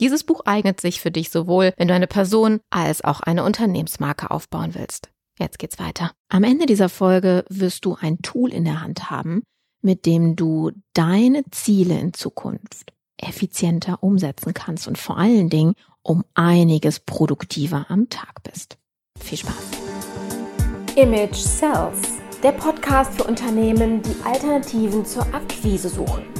Dieses Buch eignet sich für dich sowohl, wenn du eine Person als auch eine Unternehmensmarke aufbauen willst. Jetzt geht's weiter. Am Ende dieser Folge wirst du ein Tool in der Hand haben, mit dem du deine Ziele in Zukunft effizienter umsetzen kannst und vor allen Dingen um einiges produktiver am Tag bist. Viel Spaß. Image Sells, der Podcast für Unternehmen, die Alternativen zur Akquise suchen.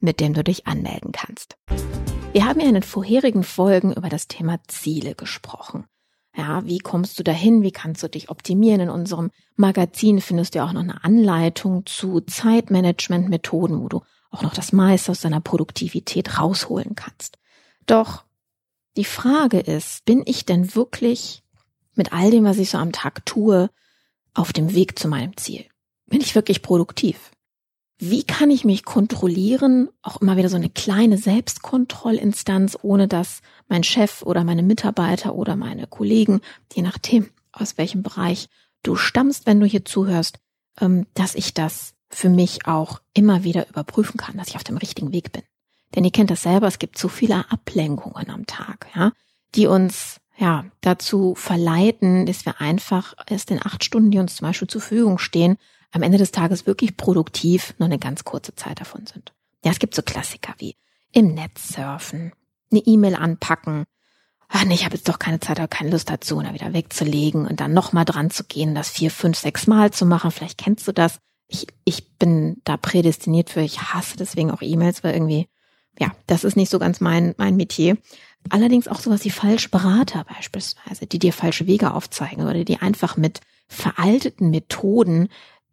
mit dem du dich anmelden kannst. Wir haben ja in den vorherigen Folgen über das Thema Ziele gesprochen. Ja, wie kommst du dahin? Wie kannst du dich optimieren? In unserem Magazin findest du auch noch eine Anleitung zu Zeitmanagement-Methoden, wo du auch noch das meiste aus deiner Produktivität rausholen kannst. Doch die Frage ist, bin ich denn wirklich mit all dem, was ich so am Tag tue, auf dem Weg zu meinem Ziel? Bin ich wirklich produktiv? Wie kann ich mich kontrollieren? Auch immer wieder so eine kleine Selbstkontrollinstanz, ohne dass mein Chef oder meine Mitarbeiter oder meine Kollegen, je nachdem, aus welchem Bereich du stammst, wenn du hier zuhörst, ähm, dass ich das für mich auch immer wieder überprüfen kann, dass ich auf dem richtigen Weg bin. Denn ihr kennt das selber, es gibt so viele Ablenkungen am Tag, ja, die uns ja dazu verleiten, dass wir einfach erst in acht Stunden, die uns zum Beispiel zur Verfügung stehen, am Ende des Tages wirklich produktiv nur eine ganz kurze Zeit davon sind. Ja, es gibt so Klassiker wie im Netz surfen, eine E-Mail anpacken. Ach nee, ich habe jetzt doch keine Zeit oder keine Lust dazu, da wieder wegzulegen und dann nochmal dran zu gehen, das vier, fünf, sechs Mal zu machen. Vielleicht kennst du das. Ich, ich bin da prädestiniert für, ich hasse deswegen auch E-Mails, weil irgendwie, ja, das ist nicht so ganz mein, mein Metier. Allerdings auch sowas wie Falschberater beispielsweise, die dir falsche Wege aufzeigen oder die einfach mit veralteten Methoden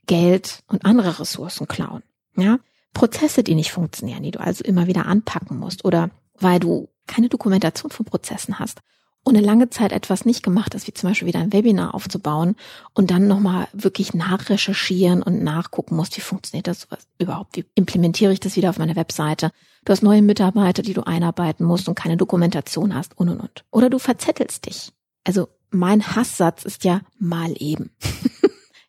Geld und andere Ressourcen klauen. Ja? Prozesse, die nicht funktionieren, die du also immer wieder anpacken musst oder weil du keine Dokumentation von Prozessen hast und eine lange Zeit etwas nicht gemacht hast, wie zum Beispiel wieder ein Webinar aufzubauen und dann nochmal wirklich nachrecherchieren und nachgucken musst, wie funktioniert das überhaupt, wie implementiere ich das wieder auf meiner Webseite. Du hast neue Mitarbeiter, die du einarbeiten musst und keine Dokumentation hast und und und. Oder du verzettelst dich. Also mein Hasssatz ist ja mal eben.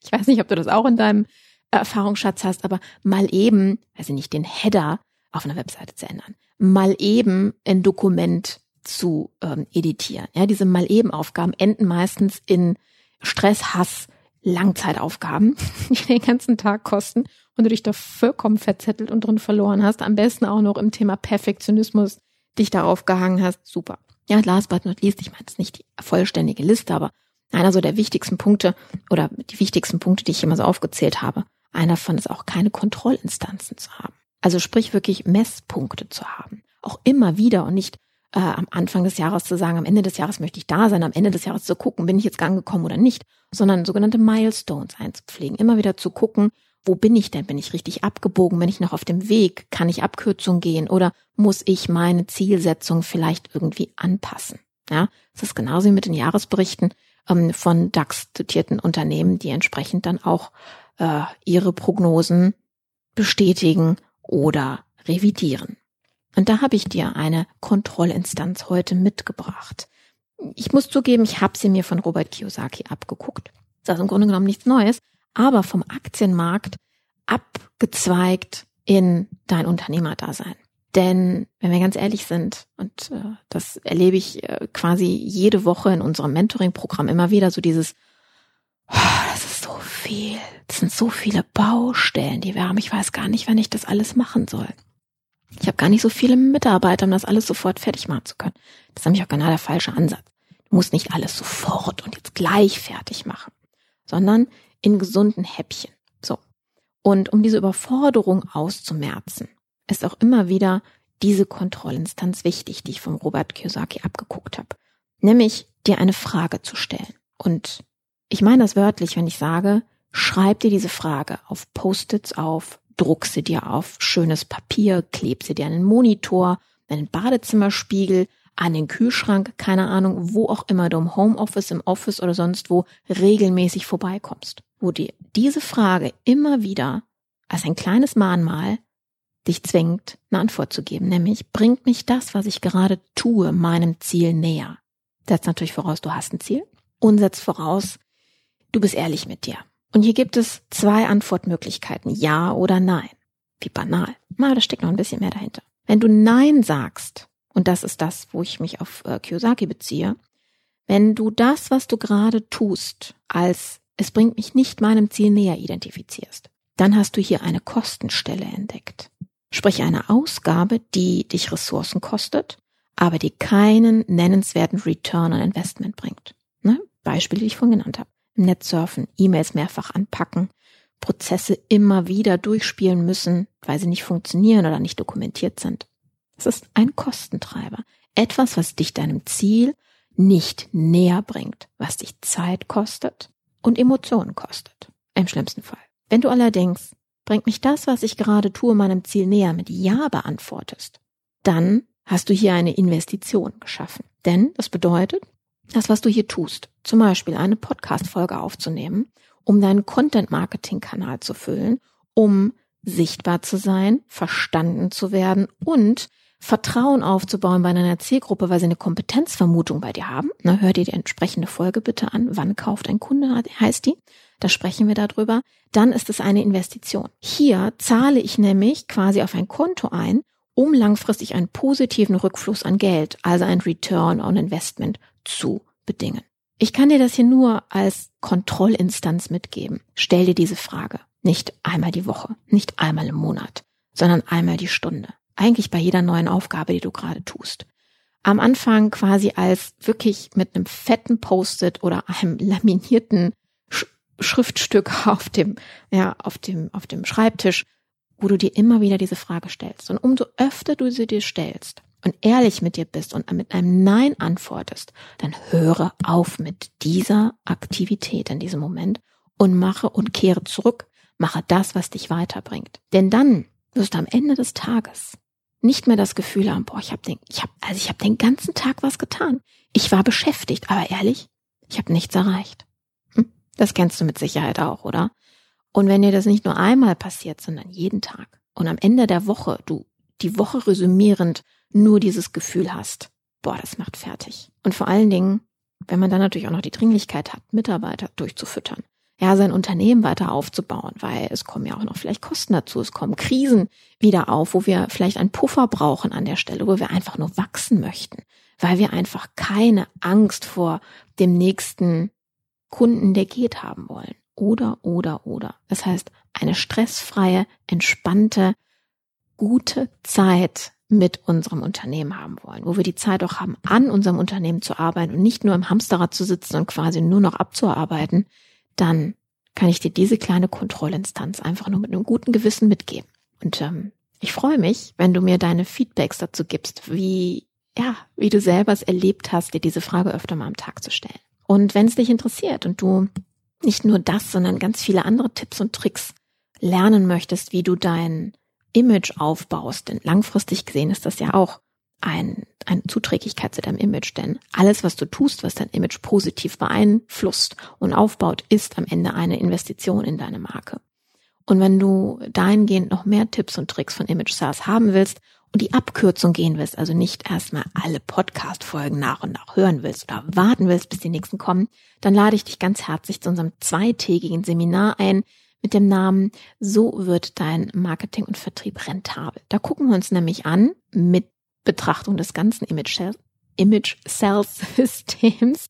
Ich weiß nicht, ob du das auch in deinem Erfahrungsschatz hast, aber mal eben, also nicht den Header auf einer Webseite zu ändern, mal eben ein Dokument zu ähm, editieren. Ja, diese mal eben Aufgaben enden meistens in Stress, Hass, Langzeitaufgaben, die den ganzen Tag kosten und du dich da vollkommen verzettelt und drin verloren hast. Am besten auch noch im Thema Perfektionismus dich da aufgehangen hast. Super. Ja, last but not least, ich meine, das ist nicht die vollständige Liste, aber einer so der wichtigsten Punkte oder die wichtigsten Punkte, die ich immer so aufgezählt habe. Einer von ist auch keine Kontrollinstanzen zu haben. Also sprich wirklich Messpunkte zu haben. Auch immer wieder und nicht äh, am Anfang des Jahres zu sagen, am Ende des Jahres möchte ich da sein, am Ende des Jahres zu gucken, bin ich jetzt angekommen oder nicht, sondern sogenannte Milestones einzupflegen. Immer wieder zu gucken, wo bin ich denn? Bin ich richtig abgebogen? Bin ich noch auf dem Weg? Kann ich Abkürzung gehen? Oder muss ich meine Zielsetzung vielleicht irgendwie anpassen? Ja, das ist genauso wie mit den Jahresberichten ähm, von DAX-dotierten Unternehmen, die entsprechend dann auch äh, ihre Prognosen bestätigen oder revidieren. Und da habe ich dir eine Kontrollinstanz heute mitgebracht. Ich muss zugeben, ich habe sie mir von Robert Kiyosaki abgeguckt. Das ist im Grunde genommen nichts Neues, aber vom Aktienmarkt abgezweigt in dein Unternehmerdasein. Denn wenn wir ganz ehrlich sind, und äh, das erlebe ich äh, quasi jede Woche in unserem Mentoring-Programm immer wieder, so dieses, oh, das ist so viel, das sind so viele Baustellen, die wir haben. Ich weiß gar nicht, wann ich das alles machen soll. Ich habe gar nicht so viele Mitarbeiter, um das alles sofort fertig machen zu können. Das ist nämlich auch genau der falsche Ansatz. Du musst nicht alles sofort und jetzt gleich fertig machen, sondern in gesunden Häppchen. So. Und um diese Überforderung auszumerzen, ist auch immer wieder diese Kontrollinstanz wichtig, die ich vom Robert Kiyosaki abgeguckt habe. Nämlich dir eine Frage zu stellen. Und ich meine das wörtlich, wenn ich sage, schreib dir diese Frage auf Post-its auf, druck sie dir auf schönes Papier, kleb sie dir an den Monitor, an den Badezimmerspiegel, an den Kühlschrank, keine Ahnung, wo auch immer du im Homeoffice, im Office oder sonst wo regelmäßig vorbeikommst. Wo dir diese Frage immer wieder als ein kleines Mahnmal dich zwingt, eine Antwort zu geben, nämlich bringt mich das, was ich gerade tue, meinem Ziel näher. Setzt natürlich voraus, du hast ein Ziel und setzt voraus, du bist ehrlich mit dir. Und hier gibt es zwei Antwortmöglichkeiten, ja oder nein. Wie banal. Na, da steckt noch ein bisschen mehr dahinter. Wenn du Nein sagst, und das ist das, wo ich mich auf äh, Kiyosaki beziehe, wenn du das, was du gerade tust, als es bringt mich nicht meinem Ziel näher identifizierst, dann hast du hier eine Kostenstelle entdeckt. Sprich eine Ausgabe, die dich Ressourcen kostet, aber die keinen nennenswerten Return on Investment bringt. Ne? Beispiele, die ich vorhin genannt habe. Im Netz surfen, E-Mails mehrfach anpacken, Prozesse immer wieder durchspielen müssen, weil sie nicht funktionieren oder nicht dokumentiert sind. Es ist ein Kostentreiber. Etwas, was dich deinem Ziel nicht näher bringt, was dich Zeit kostet und Emotionen kostet. Im schlimmsten Fall. Wenn du allerdings bringt mich das, was ich gerade tue, meinem Ziel näher, mit Ja beantwortest, dann hast du hier eine Investition geschaffen. Denn das bedeutet, das, was du hier tust, zum Beispiel eine Podcast-Folge aufzunehmen, um deinen Content-Marketing-Kanal zu füllen, um sichtbar zu sein, verstanden zu werden und Vertrauen aufzubauen bei deiner Zielgruppe, weil sie eine Kompetenzvermutung bei dir haben. Na, hör dir die entsprechende Folge bitte an. Wann kauft ein Kunde, heißt die da sprechen wir darüber, dann ist es eine Investition. Hier zahle ich nämlich quasi auf ein Konto ein, um langfristig einen positiven Rückfluss an Geld, also ein Return on Investment zu bedingen. Ich kann dir das hier nur als Kontrollinstanz mitgeben. Stell dir diese Frage. Nicht einmal die Woche, nicht einmal im Monat, sondern einmal die Stunde. Eigentlich bei jeder neuen Aufgabe, die du gerade tust. Am Anfang quasi als wirklich mit einem fetten Post-it oder einem laminierten Schriftstück auf dem, ja, auf dem, auf dem Schreibtisch, wo du dir immer wieder diese Frage stellst. Und umso öfter du sie dir stellst und ehrlich mit dir bist und mit einem Nein antwortest, dann höre auf mit dieser Aktivität in diesem Moment und mache und kehre zurück, mache das, was dich weiterbringt. Denn dann wirst du am Ende des Tages nicht mehr das Gefühl haben, boah, ich habe den, ich habe, also ich habe den ganzen Tag was getan. Ich war beschäftigt, aber ehrlich, ich habe nichts erreicht. Das kennst du mit Sicherheit auch, oder? Und wenn dir das nicht nur einmal passiert, sondern jeden Tag und am Ende der Woche du die Woche resümierend nur dieses Gefühl hast, boah, das macht fertig. Und vor allen Dingen, wenn man dann natürlich auch noch die Dringlichkeit hat, Mitarbeiter durchzufüttern, ja, sein Unternehmen weiter aufzubauen, weil es kommen ja auch noch vielleicht Kosten dazu, es kommen Krisen wieder auf, wo wir vielleicht einen Puffer brauchen an der Stelle, wo wir einfach nur wachsen möchten, weil wir einfach keine Angst vor dem nächsten Kunden, der geht haben wollen. Oder, oder, oder. Das heißt, eine stressfreie, entspannte, gute Zeit mit unserem Unternehmen haben wollen, wo wir die Zeit auch haben, an unserem Unternehmen zu arbeiten und nicht nur im Hamsterrad zu sitzen und quasi nur noch abzuarbeiten, dann kann ich dir diese kleine Kontrollinstanz einfach nur mit einem guten Gewissen mitgeben. Und ähm, Ich freue mich, wenn du mir deine Feedbacks dazu gibst, wie, ja, wie du selber es erlebt hast, dir diese Frage öfter mal am Tag zu stellen. Und wenn es dich interessiert und du nicht nur das, sondern ganz viele andere Tipps und Tricks lernen möchtest, wie du dein Image aufbaust, denn langfristig gesehen ist das ja auch ein, eine Zuträglichkeit zu deinem Image, denn alles, was du tust, was dein Image positiv beeinflusst und aufbaut, ist am Ende eine Investition in deine Marke. Und wenn du dahingehend noch mehr Tipps und Tricks von Image Sales haben willst und die Abkürzung gehen willst, also nicht erstmal alle Podcast-Folgen nach und nach hören willst oder warten willst, bis die nächsten kommen, dann lade ich dich ganz herzlich zu unserem zweitägigen Seminar ein mit dem Namen So wird dein Marketing und Vertrieb rentabel. Da gucken wir uns nämlich an mit Betrachtung des ganzen Image Sales, Image Sales Systems,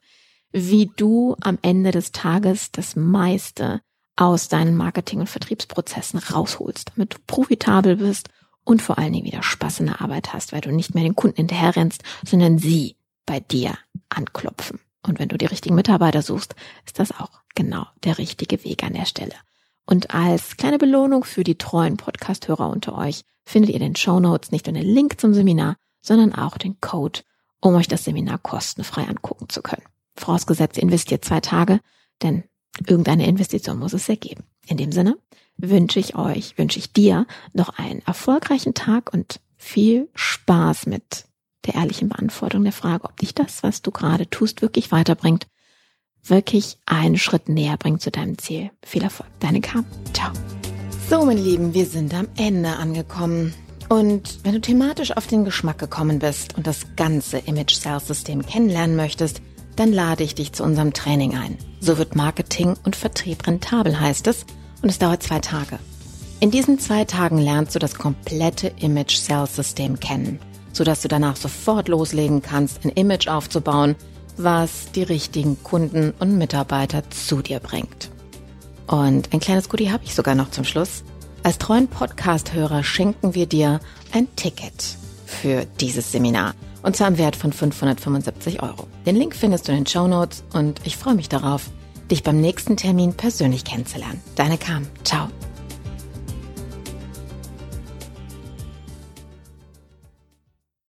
wie du am Ende des Tages das meiste aus deinen Marketing- und Vertriebsprozessen rausholst, damit du profitabel bist und vor allen Dingen wieder Spaß in der Arbeit hast, weil du nicht mehr den Kunden hinterherrennst, sondern sie bei dir anklopfen. Und wenn du die richtigen Mitarbeiter suchst, ist das auch genau der richtige Weg an der Stelle. Und als kleine Belohnung für die treuen Podcast-Hörer unter euch findet ihr in den Show Notes nicht nur den Link zum Seminar, sondern auch den Code, um euch das Seminar kostenfrei angucken zu können. Vorausgesetzt, investiert zwei Tage, denn Irgendeine Investition muss es ja geben. In dem Sinne wünsche ich euch, wünsche ich dir noch einen erfolgreichen Tag und viel Spaß mit der ehrlichen Beantwortung der Frage, ob dich das, was du gerade tust, wirklich weiterbringt, wirklich einen Schritt näher bringt zu deinem Ziel. Viel Erfolg. Deine Kam. Ciao. So, meine Lieben, wir sind am Ende angekommen. Und wenn du thematisch auf den Geschmack gekommen bist und das ganze Image Sales System kennenlernen möchtest, dann lade ich dich zu unserem Training ein. So wird Marketing und Vertrieb rentabel, heißt es, und es dauert zwei Tage. In diesen zwei Tagen lernst du das komplette Image Sales System kennen, sodass du danach sofort loslegen kannst, ein Image aufzubauen, was die richtigen Kunden und Mitarbeiter zu dir bringt. Und ein kleines Goodie habe ich sogar noch zum Schluss. Als treuen Podcast-Hörer schenken wir dir ein Ticket für dieses Seminar. Und zwar im Wert von 575 Euro. Den Link findest du in den Show Notes und ich freue mich darauf, dich beim nächsten Termin persönlich kennenzulernen. Deine Kam. Ciao.